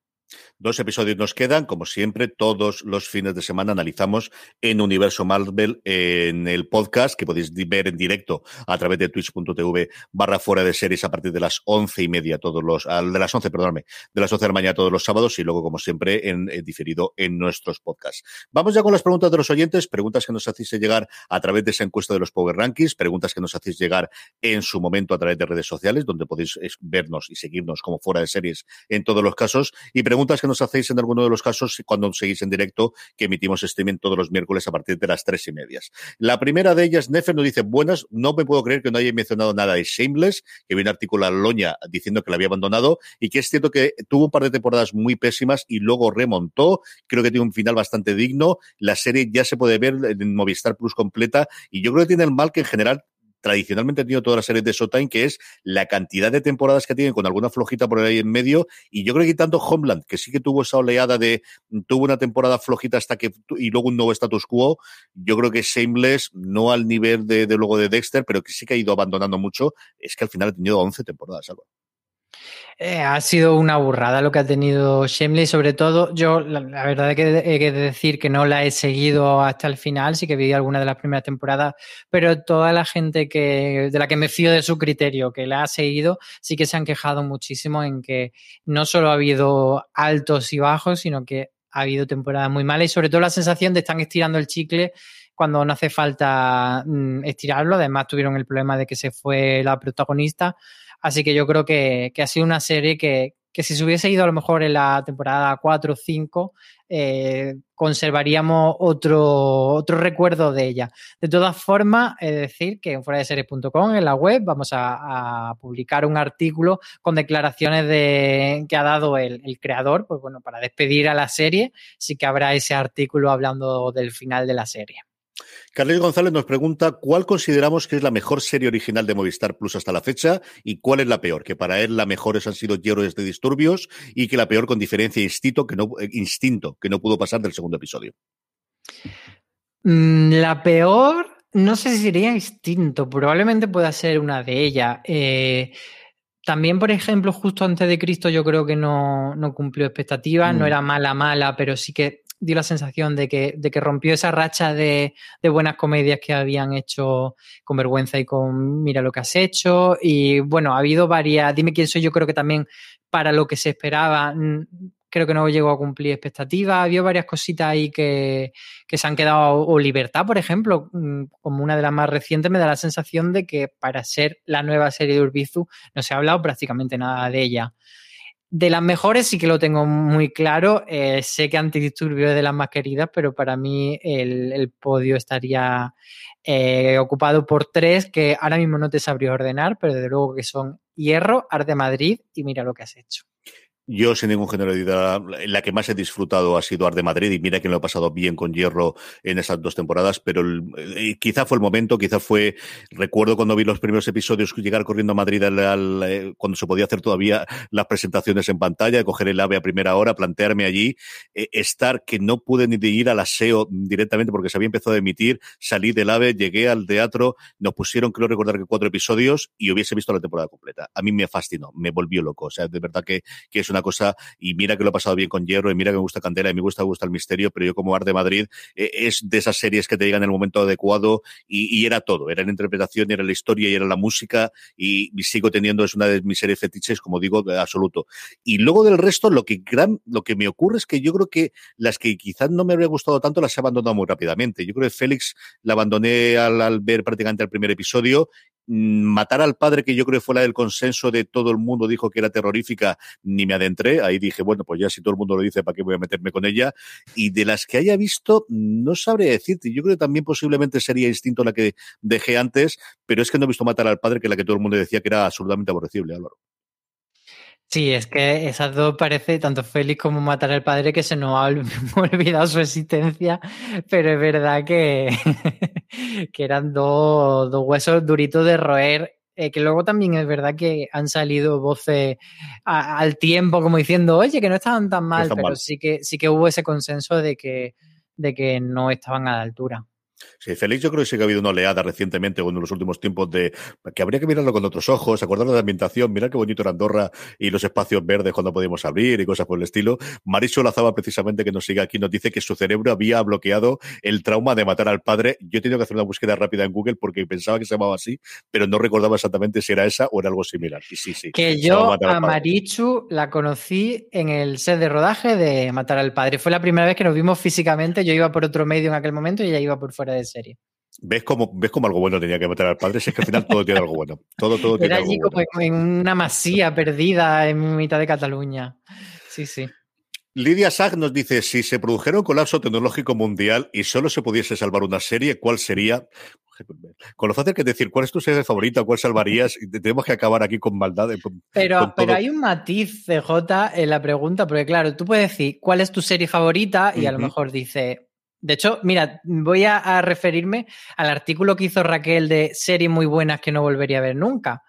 Dos episodios nos quedan, como siempre, todos los fines de semana analizamos en Universo Marvel en el podcast que podéis ver en directo a través de twitch.tv barra fuera de series a partir de las once y media todos los, de las once, perdóname, de las once de la mañana todos los sábados y luego, como siempre, en, en, diferido en nuestros podcasts. Vamos ya con las preguntas de los oyentes, preguntas que nos hacéis llegar a través de esa encuesta de los Power Rankings, preguntas que nos hacéis llegar en su momento a través de redes sociales, donde podéis vernos y seguirnos como fuera de series en todos los casos, y preguntas que nos hacéis en alguno de los casos cuando seguís en directo, que emitimos streaming todos los miércoles a partir de las tres y medias. La primera de ellas, Nefer nos dice, buenas, no me puedo creer que no haya mencionado nada de Shameless, que vi un artículo a Loña diciendo que la había abandonado, y que es cierto que tuvo un par de temporadas muy pésimas y luego remontó, creo que tiene un final bastante digno, la serie ya se puede ver en Movistar Plus completa, y yo creo que tiene el mal que en general tradicionalmente ha tenido todas las series de Showtime, que es la cantidad de temporadas que tienen con alguna flojita por ahí en medio. Y yo creo que tanto Homeland, que sí que tuvo esa oleada de, tuvo una temporada flojita hasta que, y luego un nuevo status quo, yo creo que Shameless, no al nivel de, de luego de Dexter, pero que sí que ha ido abandonando mucho, es que al final ha tenido 11 temporadas, algo. Eh, ha sido una burrada lo que ha tenido Shemley, sobre todo yo la, verdad es que he que decir que no la he seguido hasta el final, sí que vi alguna de las primeras temporadas, pero toda la gente que de la que me fío de su criterio, que la ha seguido, sí que se han quejado muchísimo en que no solo ha habido altos y bajos, sino que ha habido temporadas muy malas y sobre todo la sensación de están estirando el chicle cuando no hace falta mm, estirarlo. Además tuvieron el problema de que se fue la protagonista. Así que yo creo que, que ha sido una serie que, que, si se hubiese ido a lo mejor en la temporada 4 o 5, eh, conservaríamos otro, otro recuerdo de ella. De todas formas, es decir que en fuera de series.com, en la web, vamos a, publicar un artículo con declaraciones de, que ha dado el, el, creador, pues bueno, para despedir a la serie, sí que habrá ese artículo hablando del final de la serie. Carlos González nos pregunta cuál consideramos que es la mejor serie original de Movistar Plus hasta la fecha y cuál es la peor, que para él la mejores han sido Héroes de Disturbios y que la peor con diferencia instinto que no, eh, instinto, que no pudo pasar del segundo episodio. Mm, la peor, no sé si sería instinto, probablemente pueda ser una de ellas. Eh, también, por ejemplo, justo antes de Cristo yo creo que no, no cumplió expectativas, mm. no era mala, mala, pero sí que dio la sensación de que, de que rompió esa racha de, de, buenas comedias que habían hecho con vergüenza y con mira lo que has hecho. Y bueno, ha habido varias, dime quién soy, yo creo que también para lo que se esperaba creo que no llegó a cumplir expectativas. Había varias cositas ahí que, que se han quedado, o Libertad, por ejemplo, mm, como una de las más recientes, me da la sensación de que para ser la nueva serie de Urbizu no se ha hablado prácticamente nada de ella. De las mejores sí que lo tengo muy claro. Eh, sé que Antidisturbio es de las más queridas, pero para mí el, el podio estaría eh, ocupado por tres que ahora mismo no te sabría ordenar, pero desde luego que son Hierro, Arte Madrid y mira lo que has hecho. Yo, sin ningún género de duda, la que más he disfrutado ha sido Arde Madrid, y mira que lo he pasado bien con Hierro en esas dos temporadas, pero eh, quizá fue el momento, quizá fue, recuerdo cuando vi los primeros episodios llegar corriendo a Madrid al, eh, cuando se podía hacer todavía las presentaciones en pantalla, coger el AVE a primera hora, plantearme allí, eh, estar que no pude ni ir al aseo directamente porque se había empezado a emitir, salí del AVE, llegué al teatro, nos pusieron, creo recordar que cuatro episodios y hubiese visto la temporada completa. A mí me fascinó, me volvió loco, o sea, de verdad que, que es una cosa, y mira que lo he pasado bien con Hierro, y mira que me gusta Candela, y me gusta, gusta el misterio, pero yo como Arte Madrid eh, es de esas series que te llegan en el momento adecuado, y, era todo, era la interpretación, era la historia, y era la música, y, sigo teniendo, es una de mis series fetiches, como digo, de absoluto. Y luego del resto, lo que gran, lo que me ocurre es que yo creo que las que quizás no me habría gustado tanto las he abandonado muy rápidamente. Yo creo que Félix la abandoné al, al ver prácticamente el primer episodio matar al padre, que yo creo que fue la del consenso de todo el mundo, dijo que era terrorífica, ni me adentré. Ahí dije, bueno, pues ya si todo el mundo lo dice, ¿para qué voy a meterme con ella? Y de las que haya visto, no sabré decirte. Yo creo que también posiblemente sería instinto la que dejé antes, pero es que no he visto matar al padre, que la que todo el mundo decía que era absolutamente aborrecible, Álvaro. Sí, es que esas dos parece tanto Félix como matar al padre que se nos ha olvidado su existencia, pero es verdad que, que eran dos, dos, huesos duritos de roer, eh, que luego también es verdad que han salido voces a, al tiempo como diciendo, oye, que no estaban tan mal, pero mal. sí que sí que hubo ese consenso de que, de que no estaban a la altura. Sí, Félix, yo creo que sí que ha habido una oleada recientemente, en los últimos tiempos, de que habría que mirarlo con otros ojos, acordarnos de la ambientación, mirar qué bonito era Andorra y los espacios verdes cuando podíamos abrir y cosas por el estilo. Marisol Lazaba, precisamente, que nos sigue aquí, nos dice que su cerebro había bloqueado el trauma de matar al padre. Yo he tenido que hacer una búsqueda rápida en Google porque pensaba que se llamaba así, pero no recordaba exactamente si era esa o era algo similar. Y sí, sí. Que yo a Marichu la conocí en el set de rodaje de Matar al padre. Fue la primera vez que nos vimos físicamente. Yo iba por otro medio en aquel momento y ella iba por fuera de serie. ¿Ves cómo, ¿Ves cómo algo bueno tenía que matar al padre? Si es que al final todo tiene algo bueno. Todo, todo Era tiene allí algo como bueno. en una masía perdida en mitad de Cataluña. Sí, sí. Lidia Sag nos dice, si se produjera un colapso tecnológico mundial y solo se pudiese salvar una serie, ¿cuál sería? Con lo fácil que es decir, ¿cuál es tu serie favorita? ¿Cuál salvarías? Tenemos que acabar aquí con maldad. Con, pero, con pero hay un matiz, CJ, en la pregunta, porque claro, tú puedes decir, ¿cuál es tu serie favorita? Y a lo mejor dice, de hecho, mira, voy a, referirme al artículo que hizo Raquel de series muy buenas que no volvería a ver nunca.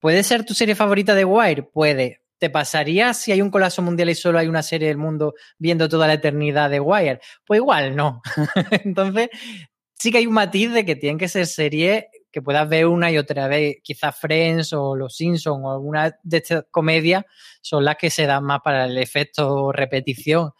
¿Puede ser tu serie favorita de Wire? Puede. ¿Te pasaría si hay un colapso mundial y solo hay una serie del mundo viendo toda la eternidad de Wire? Pues igual no. Entonces, sí que hay un matiz de que tienen que ser series que puedas ver una y otra vez. Quizás Friends o Los Simpsons o alguna de estas comedias son las que se dan más para el efecto repetición.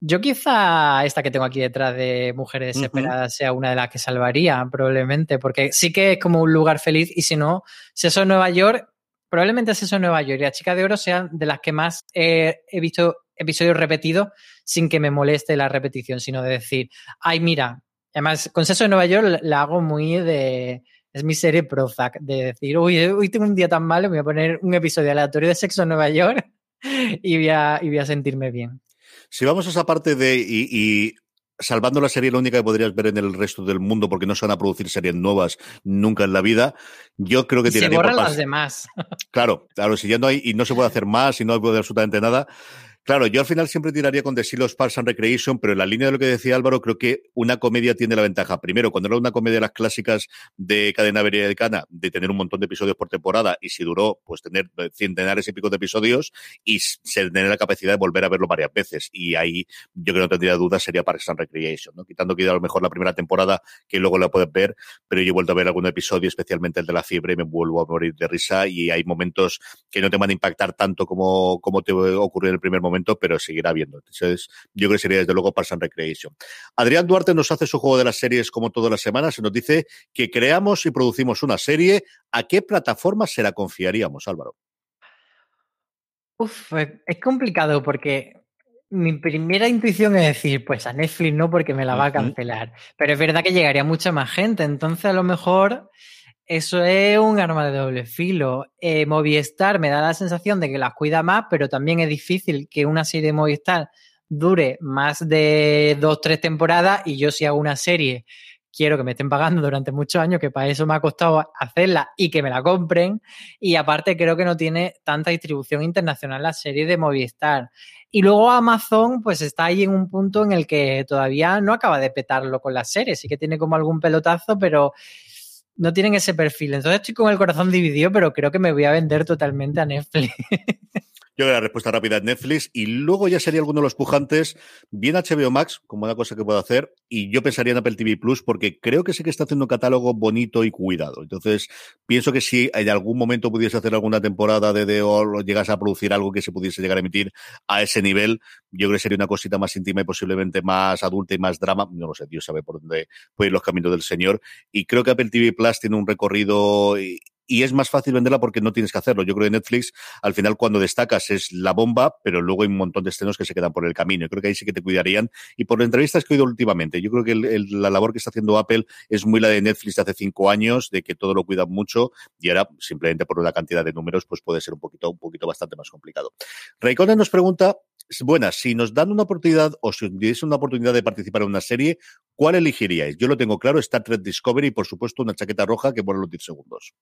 Yo quizá esta que tengo aquí detrás de Mujeres Desesperadas uh -huh. sea una de las que salvaría, probablemente, porque sí que es como un lugar feliz y si no, si eso es Nueva York, probablemente es eso en Nueva York y la chica de oro sean de las que más eh, he visto episodios repetidos sin que me moleste la repetición, sino de decir, ay, mira, además, con Sexo de Nueva York la hago muy de... Es mi serie Prozac, de decir, uy, hoy tengo un día tan malo, me voy a poner un episodio aleatorio de Sexo en Nueva York y voy a, y voy a sentirme bien. Si vamos a esa parte de. Y, y, salvando la serie, la única que podrías ver en el resto del mundo, porque no se van a producir series nuevas nunca en la vida, yo creo que y Se borran las demás. Claro, claro, si ya no hay y no se puede hacer más y no puede absolutamente nada. Claro, yo al final siempre tiraría con The Silos Parks and Recreation, pero en la línea de lo que decía Álvaro, creo que una comedia tiene la ventaja. Primero, cuando era una comedia de las clásicas de cadena americana, de tener un montón de episodios por temporada, y si duró, pues tener centenares y pico de episodios, y tener la capacidad de volver a verlo varias veces. Y ahí yo que no tendría dudas, sería Parks and Recreation, ¿no? Quitando que a lo mejor la primera temporada, que luego la puedes ver, pero yo he vuelto a ver algún episodio, especialmente el de la fiebre, y me vuelvo a morir de risa, y hay momentos que no te van a impactar tanto como, como te ocurrió en el primer momento pero seguirá viendo. Entonces, yo creo que sería desde luego Parks and Recreation. Adrián Duarte nos hace su juego de las series como todas las semanas. Se nos dice que creamos y producimos una serie. ¿A qué plataforma se la confiaríamos, Álvaro? Uf, es complicado porque mi primera intuición es decir, pues a Netflix no porque me la va a cancelar. Pero es verdad que llegaría mucha más gente. Entonces a lo mejor eso es un arma de doble filo. Eh, Movistar me da la sensación de que las cuida más, pero también es difícil que una serie de Movistar dure más de dos, tres temporadas y yo si hago una serie quiero que me estén pagando durante muchos años, que para eso me ha costado hacerla y que me la compren. Y aparte creo que no tiene tanta distribución internacional la serie de Movistar. Y luego Amazon, pues está ahí en un punto en el que todavía no acaba de petarlo con la serie. Sí que tiene como algún pelotazo, pero no tienen ese perfil. Entonces estoy con el corazón dividido, pero creo que me voy a vender totalmente a Netflix. Yo creo que la respuesta rápida es Netflix y luego ya sería alguno de los pujantes, bien HBO Max, como una cosa que puedo hacer, y yo pensaría en Apple TV Plus porque creo que sí que está haciendo un catálogo bonito y cuidado. Entonces, pienso que si en algún momento pudiese hacer alguna temporada de The o llegas a producir algo que se pudiese llegar a emitir a ese nivel, yo creo que sería una cosita más íntima y posiblemente más adulta y más drama. No lo sé, Dios sabe por dónde pueden ir los caminos del Señor. Y creo que Apple TV Plus tiene un recorrido y es más fácil venderla porque no tienes que hacerlo. Yo creo que Netflix, al final, cuando destacas es la bomba, pero luego hay un montón de estrenos que se quedan por el camino. Yo creo que ahí sí que te cuidarían. Y por entrevistas que he oído últimamente, yo creo que la labor que está haciendo Apple es muy la de Netflix de hace cinco años, de que todo lo cuidan mucho, y ahora, simplemente por una cantidad de números, pues puede ser un poquito, un poquito bastante más complicado. Raycona nos pregunta, buena, si nos dan una oportunidad o si os una oportunidad de participar en una serie, ¿cuál elegiríais? Yo lo tengo claro, Star Trek Discovery y por supuesto una chaqueta roja que vuelve los 10 segundos.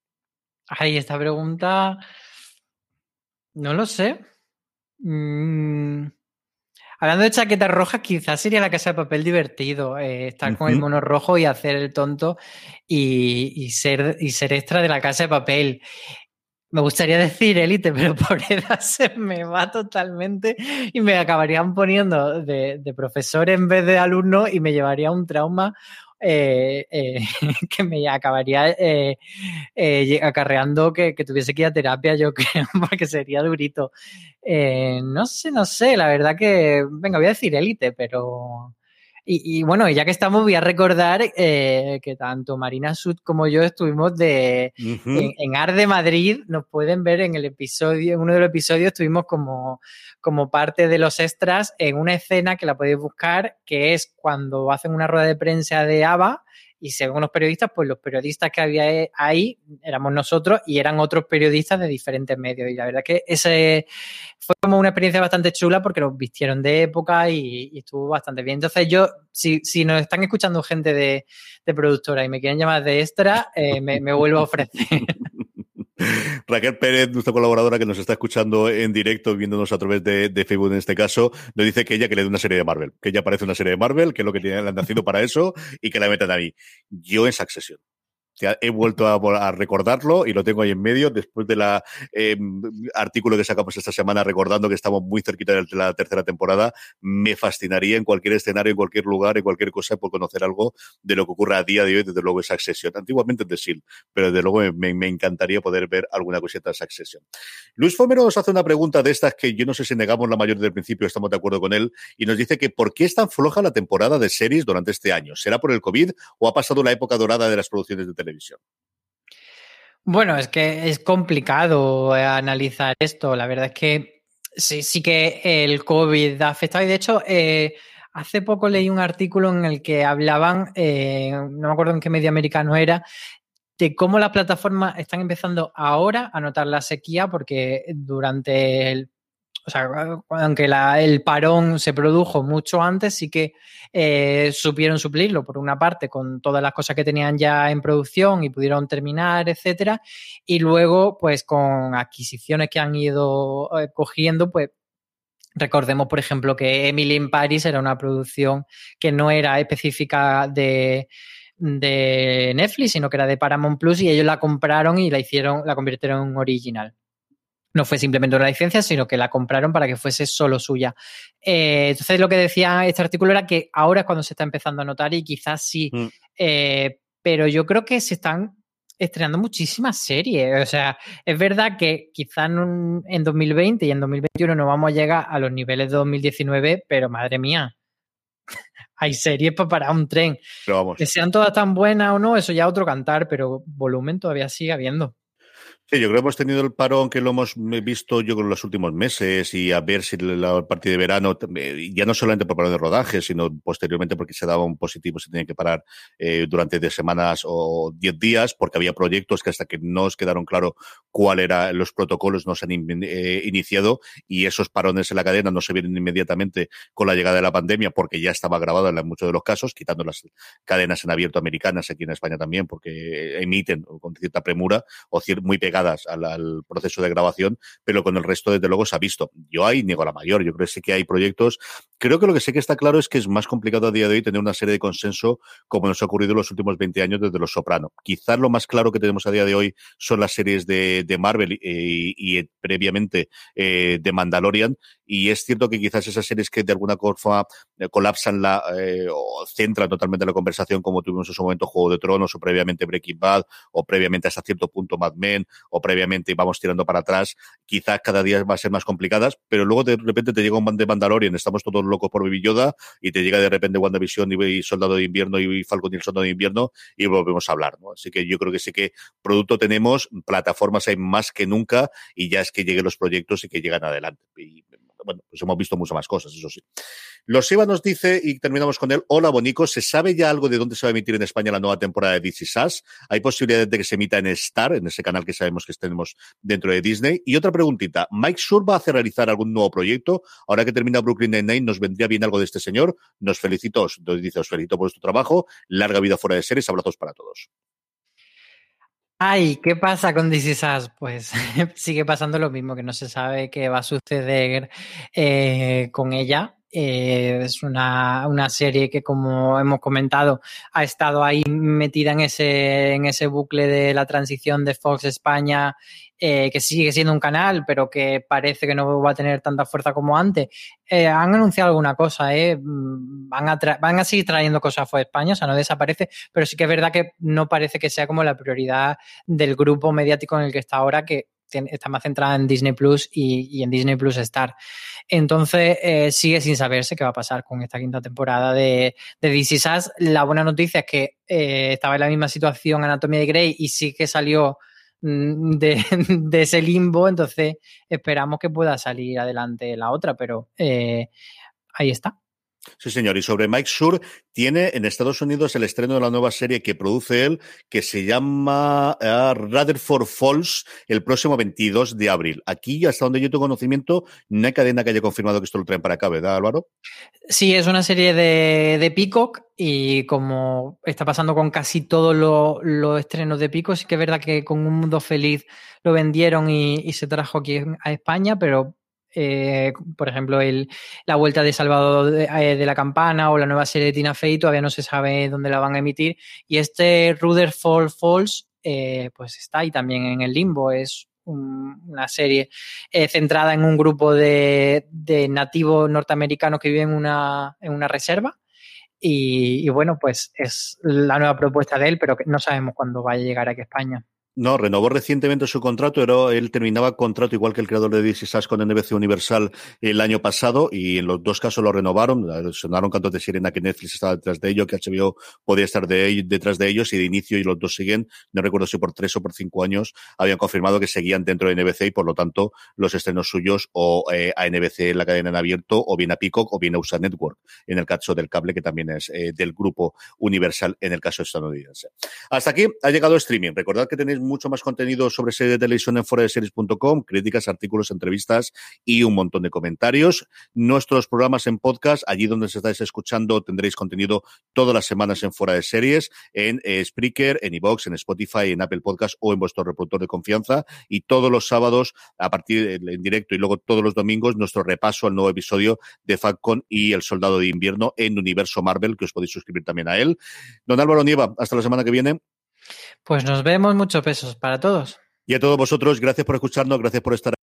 Ay, esta pregunta. No lo sé. Mm, hablando de chaquetas rojas, quizás sería la casa de papel divertido. Eh, estar con el mono rojo y hacer el tonto y, ser, y ser extra de la casa de papel. Me gustaría decir élite, pero por edad se me va totalmente y me acabarían poniendo de, de profesor en vez de alumno y me llevaría un trauma eh, eh, que me acabaría eh, acarreando que, que, tuviese que ir a terapia, yo creo, porque sería durito. no sé, no sé, la verdad que, venga, voy a decir élite, pero y, bueno, ya que estamos, voy a recordar eh, que tanto Marina Sud como yo estuvimos de, en, Ar de Madrid. Nos pueden ver en el episodio, en uno de los episodios estuvimos como, como parte de los extras en una escena que la podéis buscar, que es cuando hacen una rueda de prensa de ABBA y según los periodistas, pues los periodistas que había ahí éramos nosotros y eran otros periodistas de diferentes medios. Y la verdad que ese fue como una experiencia bastante chula porque nos vistieron de época y, estuvo bastante bien. Entonces yo, si, si nos están escuchando gente de, productora y me quieren llamar de extra, eh, me vuelvo a ofrecer. Raquel Pérez, nuestra colaboradora que nos está escuchando en directo, viéndonos a través de, Facebook en este caso, nos dice que ella que le dé una serie de Marvel, que ella parece una serie de Marvel, que es lo que le han nacido para eso y que la metan ahí. Yo en Succession he vuelto a, recordarlo y lo tengo ahí en medio después del em, artículo que sacamos esta semana recordando que estamos muy cerquita de la tercera temporada. Me fascinaría en cualquier escenario, en cualquier lugar, en cualquier cosa, por conocer algo de lo que ocurre a día de hoy, desde luego esa Succession. Antiguamente de SEAL, pero desde luego me, encantaría poder ver alguna cosita de Succession. Luis Fomero nos hace una pregunta de estas que yo no sé si negamos la mayor del principio, estamos de acuerdo con él, y nos dice que ¿por qué es tan floja la temporada de series durante este año? ¿Será por el COVID o ha pasado la época dorada de las producciones de televisión? Televisión. Bueno, es que es complicado eh, analizar esto. La verdad es que sí, sí que el COVID ha afectado. Y de hecho, eh, hace poco leí un artículo en el que hablaban, eh, no me acuerdo en qué medio americano era, de cómo las plataformas están empezando ahora a notar la sequía, porque durante el o sea, aunque el parón se produjo mucho antes, sí que eh, supieron suplirlo, por una parte, con todas las cosas que tenían ya en producción y pudieron terminar, etcétera. Y luego, pues con adquisiciones que han ido eh, cogiendo, pues Recordemos, por ejemplo, que Emily in Paris era una producción que no era específica de, de Netflix, sino que era de Paramount Plus y ellos la compraron y la hicieron, la convirtieron en original no fue simplemente una licencia, sino que la compraron para que fuese solo suya. Eh, entonces, lo que decía este artículo era que ahora es cuando se está empezando a notar y quizás sí, mm. eh, pero yo creo que se están estrenando muchísimas series. O sea, es verdad que quizás en, 2020 y en 2021 no vamos a llegar a los niveles de 2019, pero madre mía, hay series para parar un tren. Que sean todas tan buenas o no, eso ya otro cantar, pero volumen todavía sigue habiendo. Sí, yo creo que hemos tenido el parón que lo hemos visto yo con los últimos meses y a ver si la partida de verano, ya no solamente por parón de rodaje, sino posteriormente porque se daba un positivo, se tenía que parar eh, durante 10 semanas o 10 días, porque había proyectos que hasta que no os quedaron claro cuál eran los protocolos no se han eh, iniciado y esos parones en la cadena no se vienen inmediatamente con la llegada de la pandemia porque ya estaba grabado en muchos de los casos, quitando las cadenas en abierto americanas aquí en España también, porque emiten con cierta premura o muy al, proceso de grabación, pero con el resto, desde luego, se ha visto. Yo ahí niego la mayor, yo creo que sí que hay proyectos. Creo que lo que sé que está claro es que es más complicado a día de hoy tener una serie de consenso como nos ha ocurrido en los últimos 20 años desde Los Soprano. Quizás lo más claro que tenemos a día de hoy son las series de, Marvel eh, y, previamente eh, de Mandalorian, y es cierto que quizás esas series que de alguna forma eh, colapsan la o centran totalmente la conversación, como tuvimos en su momento Juego de Tronos o previamente Breaking Bad o previamente hasta cierto punto Mad Men o previamente vamos tirando para atrás, quizás cada día va a ser más complicadas, pero luego de repente te llega un de Mandalorian, estamos todos locos por Baby Yoda y te llega de repente WandaVision y Soldado de Invierno y Falcon y el Soldado de Invierno y volvemos a hablar, ¿no? Así que yo creo que sí que producto tenemos, plataformas hay más que nunca y ya es que lleguen los proyectos y que llegan adelante. Bueno, pues hemos visto muchas más cosas, eso sí. Los Iba nos dice, y terminamos con él, hola Bonico, ¿se sabe ya algo de dónde se va a emitir en España la nueva temporada de DC Sass? ¿Hay posibilidades de que se emita en Star, en ese canal que sabemos que tenemos dentro de Disney? Y otra preguntita, ¿Mike Sur va a hacer realizar algún nuevo proyecto? Ahora que termina Brooklyn Nine-Nine, ¿nos vendría bien algo de este señor? Nos felicito, dice, os felicito por vuestro trabajo, larga vida fuera de series, abrazos para todos. Ay, ¿qué pasa con DC Sass? Pues sigue pasando lo mismo, que no se sabe qué va a suceder eh, con ella. Eh, es una, una, serie que, como hemos comentado, ha estado ahí metida en ese, en ese bucle de la transición de Fox España eh, que sigue siendo un canal, pero que parece que no va a tener tanta fuerza como antes. Eh, han anunciado alguna cosa, ¿eh? Mm, van, a van a seguir trayendo cosas a España, o sea, no desaparece, pero sí que es verdad que no parece que sea como la prioridad del grupo mediático en el que está ahora, que está más centrada en Disney Plus y, en Disney Plus Star. Entonces, eh, sigue sin saberse qué va a pasar con esta quinta temporada de, de DC Sass. La buena noticia es que estaba en la misma situación Anatomía de Grey y sí que salió Mm, de, ese limbo, entonces esperamos que pueda salir adelante la otra, pero eh, ahí está. Sí, señor. Y sobre Mike Sur, tiene en Estados Unidos el estreno de la nueva serie que produce él, que se llama uh, Rutherford Falls, el próximo 22 de abril. Aquí, hasta donde yo tengo conocimiento, no hay cadena que haya confirmado que esto lo traen para acá, ¿verdad, Álvaro? Sí, es una serie de, de Peacock y como está pasando con casi todos los estrenos de Pico, sí que es verdad que con Un Mundo Feliz lo vendieron y se trajo aquí a España, pero eh, por ejemplo, el, la vuelta de Salvador eh, de, la Campana o la nueva serie de Tina Fey, todavía no se sabe dónde la van a emitir. Y este Rutherford Falls, eh, pues está ahí también en el limbo. Es una serie centrada en un grupo de, nativos norteamericanos que viven en una, en una reserva. Y, bueno, pues es la nueva propuesta de él, pero no sabemos cuándo va a llegar aquí a España. No, renovó recientemente su contrato, pero él terminaba contrato igual que el creador de DC Sass con NBC Universal el año pasado y en los dos casos lo renovaron. Sonaron cantos de sirena que Netflix estaba detrás de ellos, que HBO podía estar de, detrás de ellos y de inicio y los dos siguen, no recuerdo si por tres o por cinco años, habían confirmado que seguían dentro de NBC y por lo tanto los estrenos suyos o eh, a NBC en la cadena en abierto o bien a Peacock o bien a USA Network en el caso del cable que también es eh, del grupo Universal en el caso estadounidense. Hasta aquí ha llegado streaming. Recordad que tenéis mucho más contenido sobre series de televisión en foradeseries.com, críticas, artículos, entrevistas y un montón de comentarios. Nuestros programas en podcast, allí donde se estáis escuchando, tendréis contenido todas las semanas en Fuera de Series, en eh, Spreaker, en iVoox, en Spotify, en Apple Podcast o en vuestro reproductor de confianza. Y todos los sábados, a partir en directo y luego todos los domingos, nuestro repaso al nuevo episodio de Falcon y El Soldado de Invierno en Universo Marvel, que os podéis suscribir también a él. Don Álvaro Nieva, hasta la semana que viene. Pues nos vemos, muchos pesos para todos. Y a todos vosotros, gracias por escucharnos, gracias por estar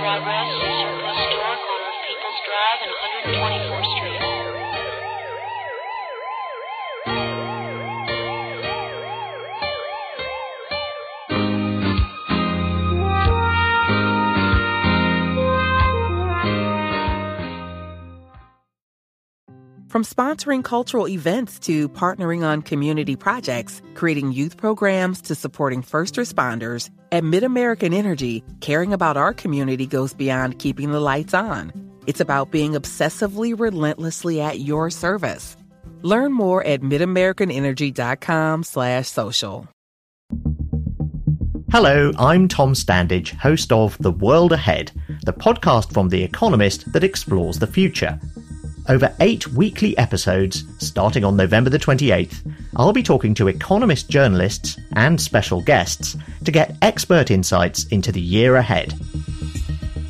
progress in. From sponsoring cultural events to partnering on community projects, creating youth programs to supporting first responders, at MidAmerican Energy, caring about our community goes beyond keeping the lights on. It's about being obsessively relentlessly at your service. Learn more at midamericanenergy.com slash social. Hello, I'm Tom Standage, host of The World Ahead, the podcast from The Economist that explores the future. Over eight weekly episodes, starting on November the 28th, I'll be talking to Economist journalists and special guests to get expert insights into the year ahead.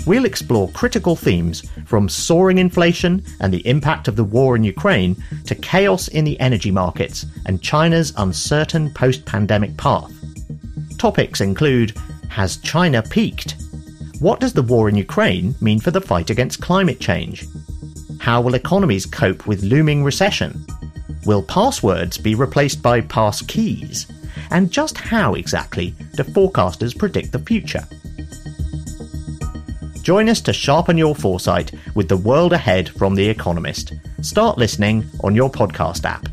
We'll explore critical themes from soaring inflation and the impact of the war in Ukraine to chaos in the energy markets and China's uncertain post pandemic path. Topics include Has China peaked? What does the war in Ukraine mean for the fight against climate change? How will economies cope with looming recession? Will passwords be replaced by pass keys? And just how exactly do forecasters predict the future? Join us to sharpen your foresight with the world ahead from The Economist. Start listening on your podcast app.